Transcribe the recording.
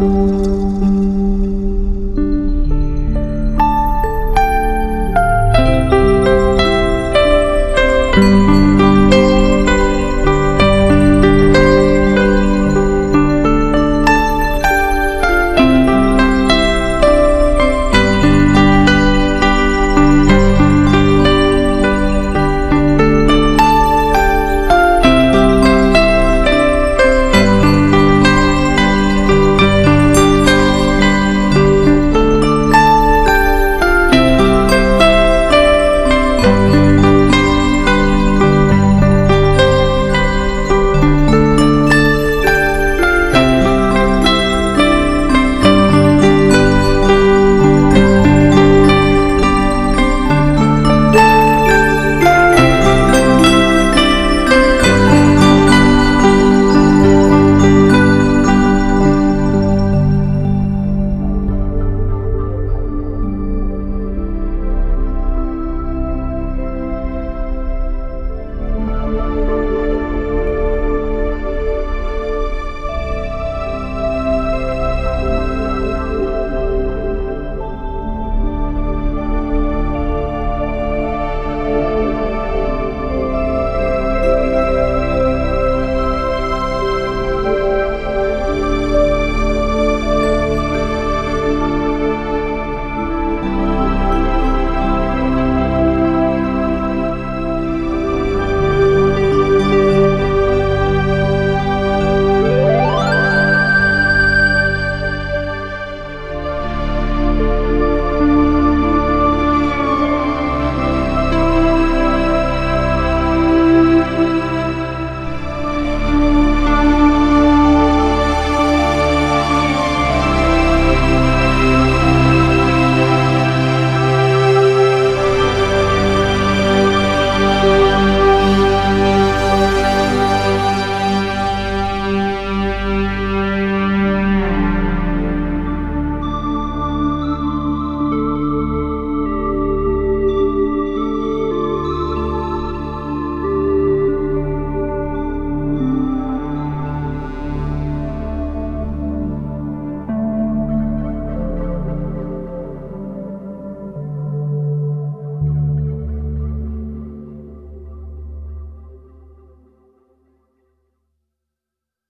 Música